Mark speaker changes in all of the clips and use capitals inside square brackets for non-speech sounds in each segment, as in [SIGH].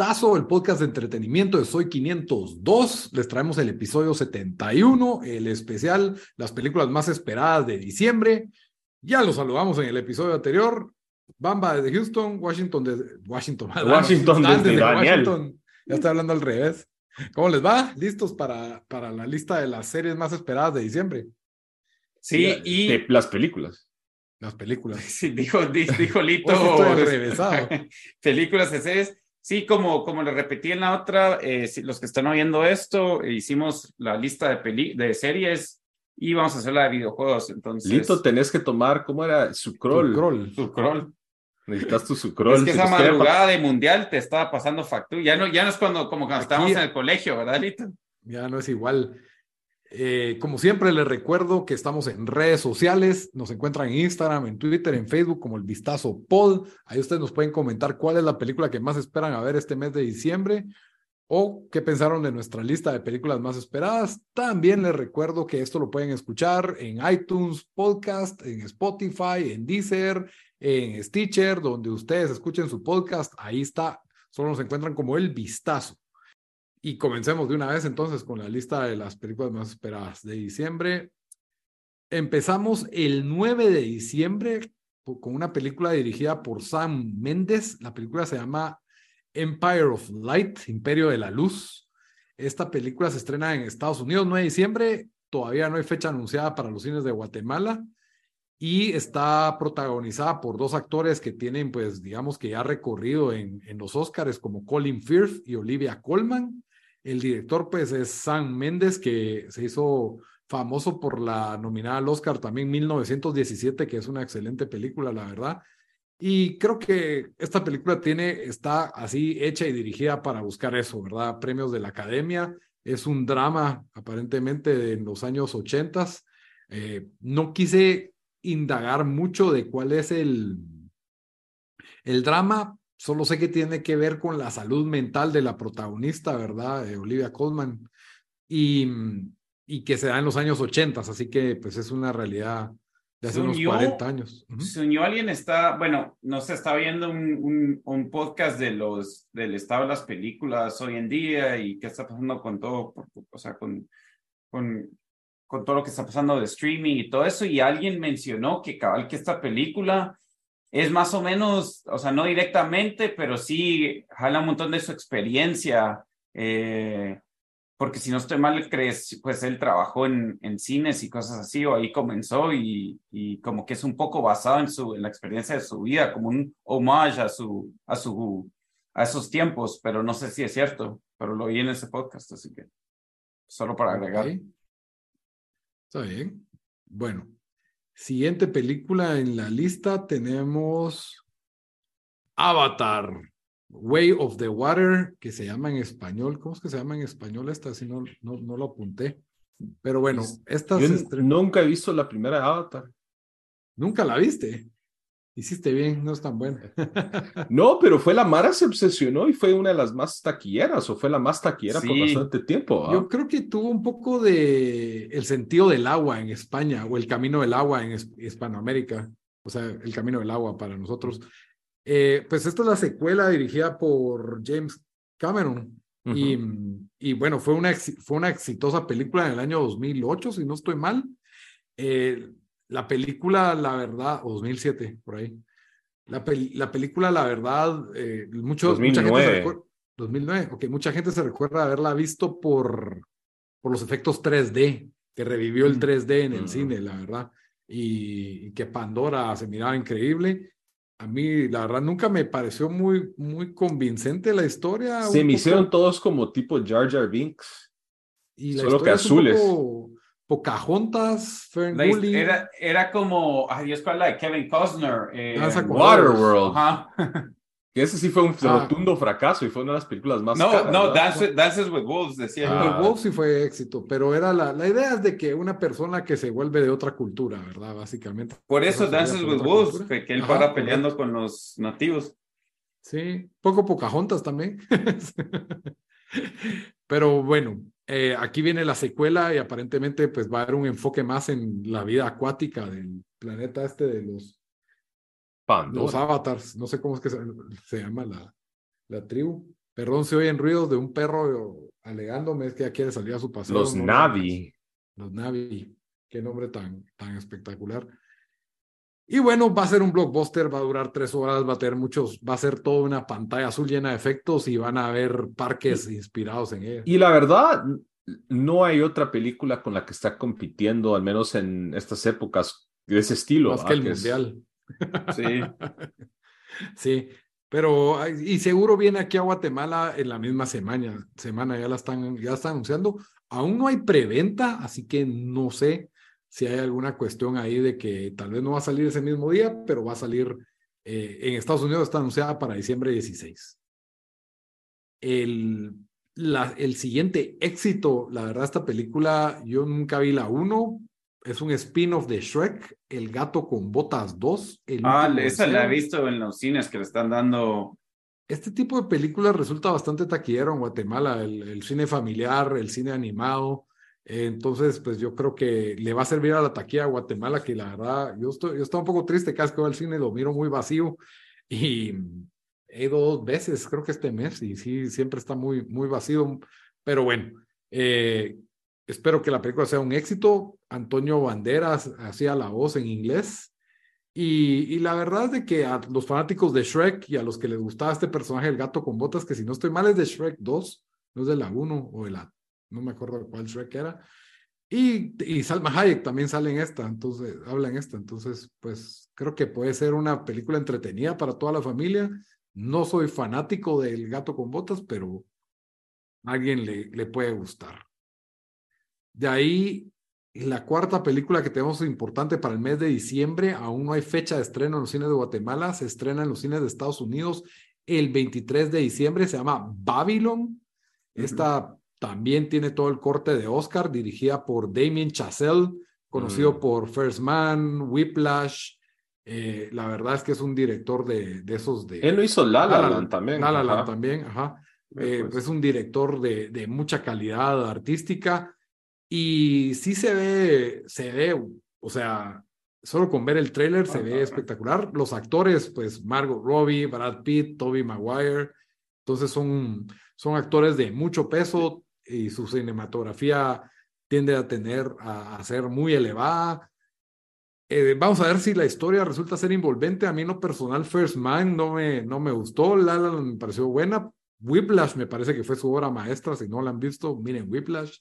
Speaker 1: Vistazo, el podcast de entretenimiento de Soy 502. Les traemos el episodio 71, el especial, las películas más esperadas de diciembre. Ya lo saludamos en el episodio anterior. Bamba desde Houston, Washington desde Washington. [LAUGHS]
Speaker 2: Washington desde, Washington.
Speaker 1: Ya estoy hablando al revés. ¿Cómo les va? ¿Listos para, para la lista de las series más esperadas de diciembre?
Speaker 2: Sí, y... De las películas.
Speaker 1: Las películas. [LAUGHS]
Speaker 2: Sí, dijo, dijo [LAUGHS] Lito. películas de series. Sí, como, como le repetí en la otra, eh, los que están oyendo esto, hicimos la lista de, peli de series y vamos a hacer la de videojuegos. Entonces,
Speaker 3: Lito, tenés que tomar, ¿cómo era?
Speaker 1: Sucrol.
Speaker 2: Sucrol.
Speaker 3: Necesitas tu sucrol.
Speaker 2: Es que esa madrugada de mundial te estaba pasando factura. Ya no, ya no es cuando, como cuando estábamos en el colegio, ¿verdad, Lito?
Speaker 1: Ya no es igual. Eh, como siempre, les recuerdo que estamos en redes sociales. Nos encuentran en Instagram, en Twitter, en Facebook como el Vistazo Pod. Ahí ustedes nos pueden comentar cuál es la película que más esperan a ver este mes de diciembre o qué pensaron de nuestra lista de películas más esperadas. También les recuerdo que esto lo pueden escuchar en iTunes Podcast, en Spotify, en Deezer, en Stitcher, donde ustedes escuchen su podcast. Ahí está. Solo nos encuentran como el Vistazo. Y comencemos de una vez entonces con la lista de las películas más esperadas de diciembre. Empezamos el 9 de diciembre con una película dirigida por Sam Mendes. La película se llama Empire of Light, Imperio de la Luz. Esta película se estrena en Estados Unidos 9 de diciembre. Todavía no hay fecha anunciada para los cines de Guatemala y está protagonizada por dos actores que tienen, pues, digamos que ya recorrido en, en los Oscars como Colin Firth y Olivia Colman. El director, pues, es Sam Méndez, que se hizo famoso por la nominada al Oscar también 1917, que es una excelente película, la verdad. Y creo que esta película tiene, está así hecha y dirigida para buscar eso, ¿verdad? Premios de la Academia. Es un drama, aparentemente, de los años 80. Eh, no quise indagar mucho de cuál es el, el drama, Solo sé que tiene que ver con la salud mental de la protagonista, ¿verdad? Olivia Colman. Y, y que se da en los años 80, así que pues es una realidad de hace unos 40 años.
Speaker 2: Unió alguien, está, bueno, no se está viendo un, un, podcast de los, del estado de las películas hoy en día y qué está pasando con todo, o sea, con, con, con todo lo que está pasando de streaming y todo eso, y alguien mencionó que cabal que esta película es más o menos, o sea, no directamente, pero sí jala un montón de su experiencia. Eh, porque si no estoy mal, crees, pues él trabajó en, en cines y cosas así, o ahí comenzó y, y, como que es un poco basado en, su, en la experiencia de su vida, como un homage a, su, a, su, a esos tiempos, pero no sé si es cierto, pero lo oí en ese podcast, así que solo para agregar.
Speaker 1: Está bien. Bueno, Siguiente película en la lista tenemos Avatar, Way of the Water, que se llama en español. ¿Cómo es que se llama en español esta? Si no, no, no lo apunté. Pero bueno, esta
Speaker 3: Nunca he visto la primera Avatar.
Speaker 1: ¿Nunca la viste? Hiciste bien, no es tan buena. [LAUGHS]
Speaker 3: no, pero fue la Mara se obsesionó y fue una de las más taquilleras, o fue la más taquillera por bastante tiempo.
Speaker 1: Yo creo que tuvo un poco de el sentido del agua en España, o el camino del agua en Hispanoamérica, o sea, el camino del agua para nosotros. Eh, pues esta es la secuela dirigida por James Cameron. y, y, bueno, fue una, fue una exitosa película en el año 2008, si no estoy mal. Eh, la película, la verdad, o 2007, por ahí. La, la película, la verdad, eh, mucho, 2009. mucha gente se 2009, ok, mucha gente se recuerda haberla visto por, por los efectos 3D, que revivió el 3D mm. en el mm. cine, la verdad, y, que Pandora se miraba increíble. A mí, la verdad, nunca me pareció muy, muy convincente la historia.
Speaker 3: Se me hicieron todos como tipo Jar Jar Binks, y solo que azules.
Speaker 1: Pocahontas, Fern
Speaker 2: Era, era como, ay Dios, ¿cuál la de Kevin Costner?
Speaker 3: Eh, Waterworld. Que ese sí fue un ah. rotundo fracaso y fue una de las películas más.
Speaker 2: No, no, Dances with Wolves, decía.
Speaker 1: Ah. Wolves sí fue éxito, pero era la, la idea es de que una persona que se vuelve de otra cultura, ¿verdad? Básicamente.
Speaker 2: Por eso Dances with Wolves, que, él para peleando con los nativos.
Speaker 1: Sí, poco Pocahontas también. [LAUGHS] pero bueno, eh, aquí viene la secuela y aparentemente pues va a haber un enfoque más en la vida acuática del planeta este de los, los avatars. No sé cómo es que se, llama la, la tribu, Perdón si oyen ruidos de un perro alegándome, es que ya quiere salir a su paseo.
Speaker 3: Los
Speaker 1: no,
Speaker 3: Navi.
Speaker 1: Los Navi. Qué nombre tan, tan espectacular. Y bueno, va a ser un blockbuster, va a durar tres horas, va a tener muchos, va a ser toda una pantalla azul llena de efectos y van a haber parques inspirados en ella.
Speaker 3: Y la verdad, no hay otra película con la que está compitiendo, al menos en estas épocas, de ese estilo.
Speaker 1: Más que el
Speaker 3: ¿ah? es-
Speaker 1: mundial. [LAUGHS]
Speaker 2: Sí. [LAUGHS]
Speaker 1: Sí, pero y seguro viene aquí a Guatemala en la misma semana, semana ya la están, ya están anunciando. Aún no hay preventa, así que no sé si hay alguna cuestión ahí de que tal vez no va a salir ese mismo día, pero va a salir eh, en Estados Unidos está anunciada para diciembre 16. El, la, el siguiente éxito, la verdad, esta película, yo nunca vi la 1, es un spin-off de Shrek, El gato con botas 2. el
Speaker 2: Ah, esa la he visto en los cines que le están dando.
Speaker 1: Este tipo de películas resulta bastante taquillero en Guatemala, el, el cine familiar, el cine animado. Entonces, pues yo creo que le va a servir a la taquilla de Guatemala, que la verdad, yo estoy, yo estoy un poco triste cada vez que voy al cine, lo miro muy vacío y he ido dos veces, creo que este mes, y sí, siempre está muy, muy vacío. Pero bueno, eh, espero que la película sea un éxito. Antonio Banderas hacía la voz en inglés. Y, y la verdad es de que a los fanáticos de Shrek y a los que les gustaba este personaje, el gato con botas, que si no estoy mal es de Shrek 2, no es de la 1 o de la, no me acuerdo cuál Shrek era. Y, y Salma Hayek también sale en esta, entonces habla en esta, entonces pues creo que puede ser una película entretenida para toda la familia. No soy fanático del gato con botas, pero a alguien le, le puede gustar. De ahí la cuarta película que tenemos importante para el mes de diciembre, aún no hay fecha de estreno en los cines de Guatemala, se estrena en los cines de Estados Unidos el 23 de diciembre, se llama Babylon. Esta también tiene todo el corte de Oscar, dirigida por Damien Chazelle, conocido
Speaker 3: Mm.
Speaker 1: por First Man, Whiplash. Eh, la verdad es que es un director de, de esos de...
Speaker 3: Él lo hizo La La
Speaker 1: La La
Speaker 3: Land también.
Speaker 1: La La Land también, ajá. Eh,
Speaker 3: pues.
Speaker 1: Es un director de, de mucha calidad artística y sí se ve, se ve, o sea, solo con ver el tráiler se ve espectacular. Los actores, pues Margot Robbie, Brad Pitt, Toby Maguire, entonces son, son actores de mucho peso y su cinematografía tiende a tener, a, ser muy elevada. Eh, vamos a ver si la historia resulta ser envolvente. A mí en lo personal, First Man no me, no me gustó, La me pareció buena. Whiplash me parece que fue su obra maestra. Si no la han visto, miren Whiplash.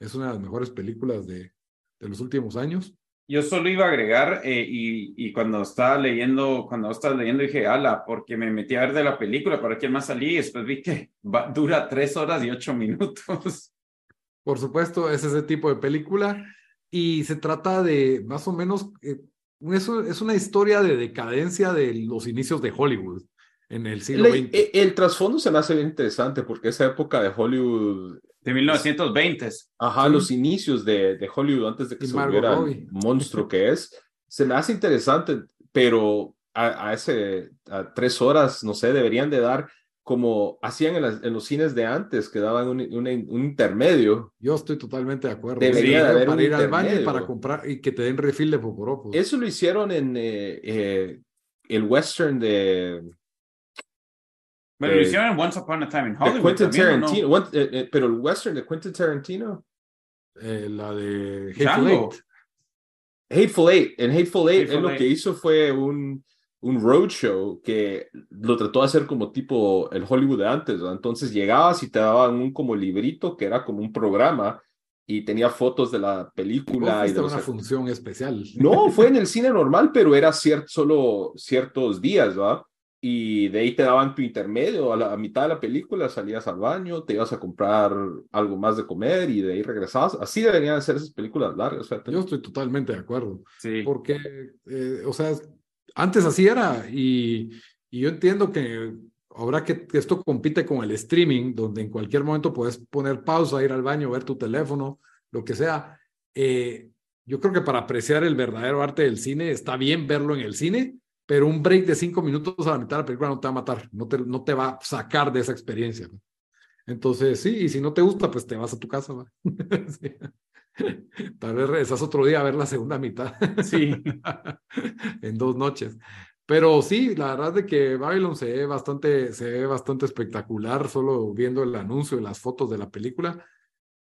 Speaker 1: Es una de las mejores películas de, de los últimos años.
Speaker 2: Yo solo iba a agregar eh, y, y cuando estaba leyendo, cuando estaba leyendo dije, ala, porque me metí a ver de la película para quién más salí y después vi que va- dura tres horas y ocho minutos. [LAUGHS]
Speaker 1: Por supuesto, es ese tipo de película. Y se trata de más o menos, eh, eso es una historia de decadencia de los inicios de Hollywood en el siglo XX.
Speaker 3: eh, el trasfondo se me hace bien interesante porque esa época de Hollywood,
Speaker 2: De 1920.
Speaker 3: ajá,
Speaker 1: Sí.
Speaker 3: los inicios de, de Hollywood antes de que
Speaker 1: Y
Speaker 3: se
Speaker 1: Margot
Speaker 3: volviera
Speaker 1: Robbie.
Speaker 3: el monstruo que es, [LAUGHS] se me hace interesante, pero a, a ese, a tres horas, no sé, deberían de dar como hacían en, las- en los cines de antes, que daban un, un- un intermedio.
Speaker 1: Yo estoy totalmente de acuerdo.
Speaker 3: Debería
Speaker 1: Sí,
Speaker 3: de haber
Speaker 1: para
Speaker 3: un
Speaker 1: ir al baño y para comprar y que te den refill de poporopos.
Speaker 3: Eso lo hicieron en eh, eh, el western de,
Speaker 2: Pero
Speaker 3: Eh,
Speaker 2: lo hicieron en Once Upon a Time in
Speaker 3: de
Speaker 2: Hollywood.
Speaker 3: Quentin
Speaker 2: también, ¿o no?
Speaker 3: Tarantino, One- eh, eh, pero el western de Quentin Tarantino.
Speaker 1: Eh, la de Hateful
Speaker 2: Django.
Speaker 1: Eight.
Speaker 3: Hateful Eight. En Hateful Eight,
Speaker 2: Hateful
Speaker 3: él lo
Speaker 2: Eight.
Speaker 3: que hizo fue un, un roadshow que lo trató de hacer como tipo el Hollywood de antes. ¿verdad? Entonces llegabas y te daban un como librito que era como un programa y tenía fotos de la película. Y de
Speaker 1: una función especial.
Speaker 3: No, fue en el [LAUGHS] cine normal, pero era cier- solo ciertos días, ¿va? Y de ahí te daban tu intermedio, a la a mitad de la película salías al baño, te ibas a comprar algo más de comer y de ahí regresabas. Así deberían ser esas películas largas. o sea, te-
Speaker 1: Yo estoy totalmente de acuerdo.
Speaker 2: Sí.
Speaker 1: Porque, eh, o sea, antes así era y, y yo entiendo que ahora que, que esto compite con el streaming, donde en cualquier momento puedes poner pausa, ir al baño, ver tu teléfono, lo que sea. eh, yo creo que para apreciar el verdadero arte del cine está bien verlo en el cine, pero un break de cinco minutos a la mitad de la película no te va a matar, no te, no te va a sacar de esa experiencia. ¿no? Entonces, sí, y si no te gusta, pues te vas a tu casa. ¿va? [LAUGHS] Sí. Tal vez regresas otro día a ver la segunda mitad.
Speaker 2: Sí. [LAUGHS]
Speaker 1: en dos noches. Pero sí, la verdad es que Babylon se ve bastante, se ve bastante espectacular, solo viendo el anuncio y las fotos de la película.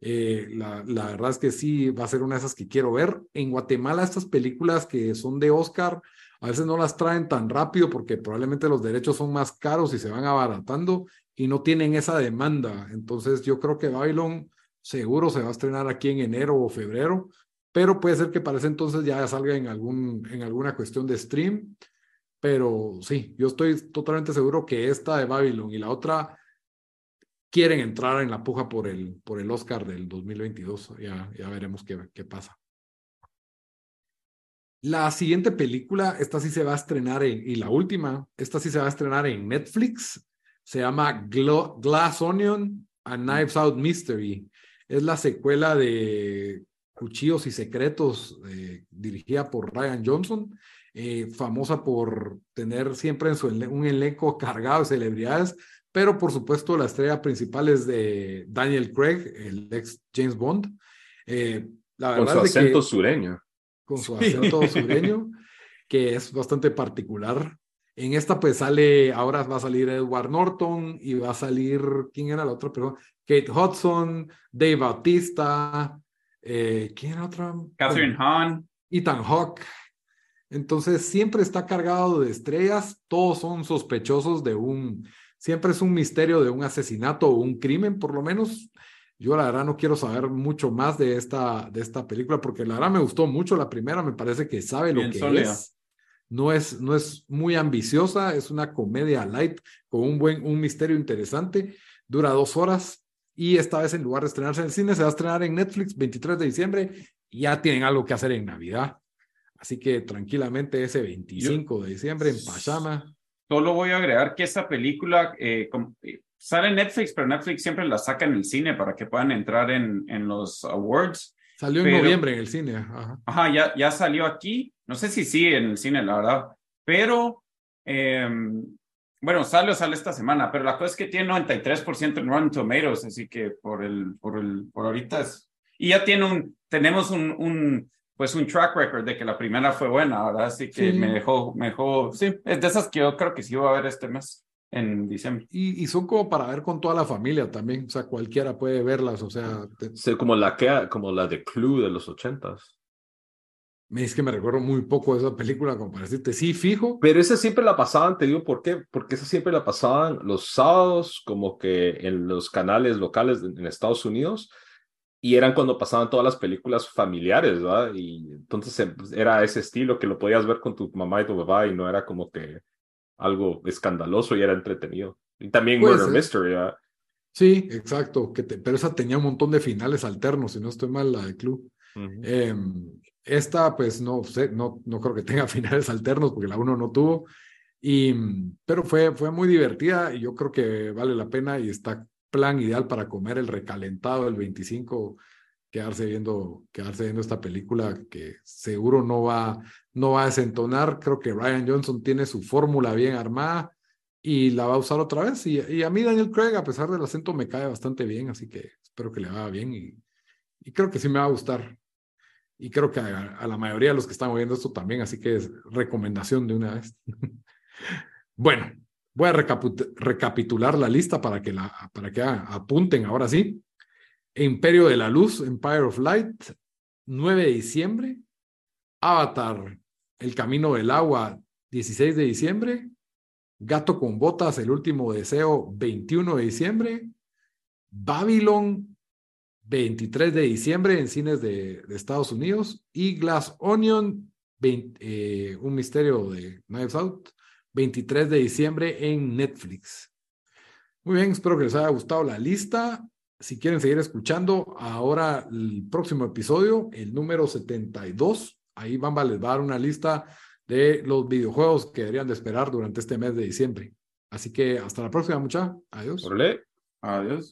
Speaker 1: Eh, la, la, verdad es que sí, va a ser una de esas que quiero ver. En Guatemala, estas películas que son de Oscar, a veces no las traen tan rápido porque probablemente los derechos son más caros y se van abaratando y no tienen esa demanda. Entonces yo creo que Babylon seguro se va a estrenar aquí en enero o febrero, pero puede ser que para ese entonces ya salga en, algún, en alguna cuestión de stream. Pero sí, yo estoy totalmente seguro que esta de Babylon y la otra quieren entrar en la puja por el, por el Oscar del 2022. Ya, ya veremos qué, qué pasa. La siguiente película, esta sí se va a estrenar en, y la última, esta sí se va a estrenar en Netflix. Se llama Glass Onion, A Knives Out Mystery. Es la secuela de Cuchillos y Secretos, eh, dirigida por Ryan Johnson, eh, famosa por tener siempre en su un elenco cargado de celebridades, pero por supuesto la estrella principal es de Daniel Craig, el ex James Bond.
Speaker 3: Eh, la verdad Con su acento sureño
Speaker 1: con su acento sureño, que es bastante particular. En esta pues sale, ahora va a salir Edward Norton y va a salir, ¿quién era la otra? Pero Kate Hudson, Dave Bautista, eh, ¿quién era otra?
Speaker 2: Catherine Hahn.
Speaker 1: Ethan Hawke. Entonces siempre está cargado de estrellas, todos son sospechosos de un, siempre es un misterio de un asesinato o un crimen, por lo menos yo la verdad no quiero saber mucho más de esta, de esta película porque la verdad me gustó mucho la primera, me parece que sabe lo que es. No es, no es muy ambiciosa, es una comedia light con un buen, un misterio interesante, dura dos horas y esta vez en lugar de estrenarse en el cine se va a estrenar en Netflix 23 de diciembre y ya tienen algo que hacer en Navidad. Así que tranquilamente ese 25 de diciembre en Pachama.
Speaker 2: Solo voy a agregar que esta película, eh, eh sale Netflix, pero Netflix siempre la saca en el cine para que puedan entrar en, en los awards.
Speaker 1: Salió en noviembre en el cine.
Speaker 2: Ajá, ya, ya salió aquí. No sé si sí en el cine, la verdad. Pero, em, bueno, sale o sale esta semana, pero la cosa es que tiene 93% en Rotten Tomatoes, así que por el, por el, por ahorita es... Y ya tiene un, tenemos un, un, pues un track record de que la primera fue buena, ¿verdad? Así que me dejó, me dejó, sí, es de esas que yo creo que sí va a ver este mes en diciembre.
Speaker 1: Y, y, son como para ver con toda la familia también, o sea, cualquiera puede verlas, o sea...
Speaker 3: como, la que, como la de Clue de los ochentas.
Speaker 1: Me es que me recuerdo muy poco de esa película, como para decirte, sí, fijo.
Speaker 3: Pero esa siempre la pasaban, te digo por qué, porque esa siempre la pasaban los sábados, como que en los canales locales en Estados Unidos, y eran cuando pasaban todas las películas familiares, ¿verdad? Y entonces em, era ese estilo que lo podías ver con tu mamá y tu papá, y no era como que algo escandaloso y era entretenido. Y también Murder Mystery.
Speaker 1: Sí, exacto. Que pero esa tenía un montón de finales alternos, si no estoy mal, la de Club. Em, esta, pues no sé, no, no creo que tenga [LAUGHS] finales alternos porque la uno no tuvo. Y, pero fue, fue muy divertida y yo creo que vale la pena y está plan ideal para comer el recalentado el 25 quedarse viendo, quedarse viendo esta película que seguro no va, no va a desentonar. Creo que Ryan Johnson tiene su fórmula bien armada y la va a usar otra vez. Y, a mí Daniel Craig, a pesar del acento, me cae bastante bien, así que espero que le vaya bien y, creo que sí me va a gustar. Y creo que a, la mayoría de los que están viendo esto también, así que es recomendación de una vez. [LAUGHS] bueno, voy a recapitular la lista para que, la, para que apunten ahora sí. Imperio de la Luz, Empire of Light, 9 de diciembre. Avatar, El Camino del Agua, 16 de diciembre. Gato con Botas, El Último Deseo, 21 de diciembre. Babylon, 23 de diciembre en cines de, Estados Unidos. Y Glass Onion, eh, Un Misterio de Knives Out, 23 de diciembre en Netflix. Muy bien, espero que les haya gustado la lista si quieren seguir escuchando, ahora el próximo episodio, el número 72, ahí Bamba les va a dar una lista de los videojuegos que deberían de esperar durante este mes de diciembre. Así que hasta la próxima, mucha. Adiós.
Speaker 3: Adiós.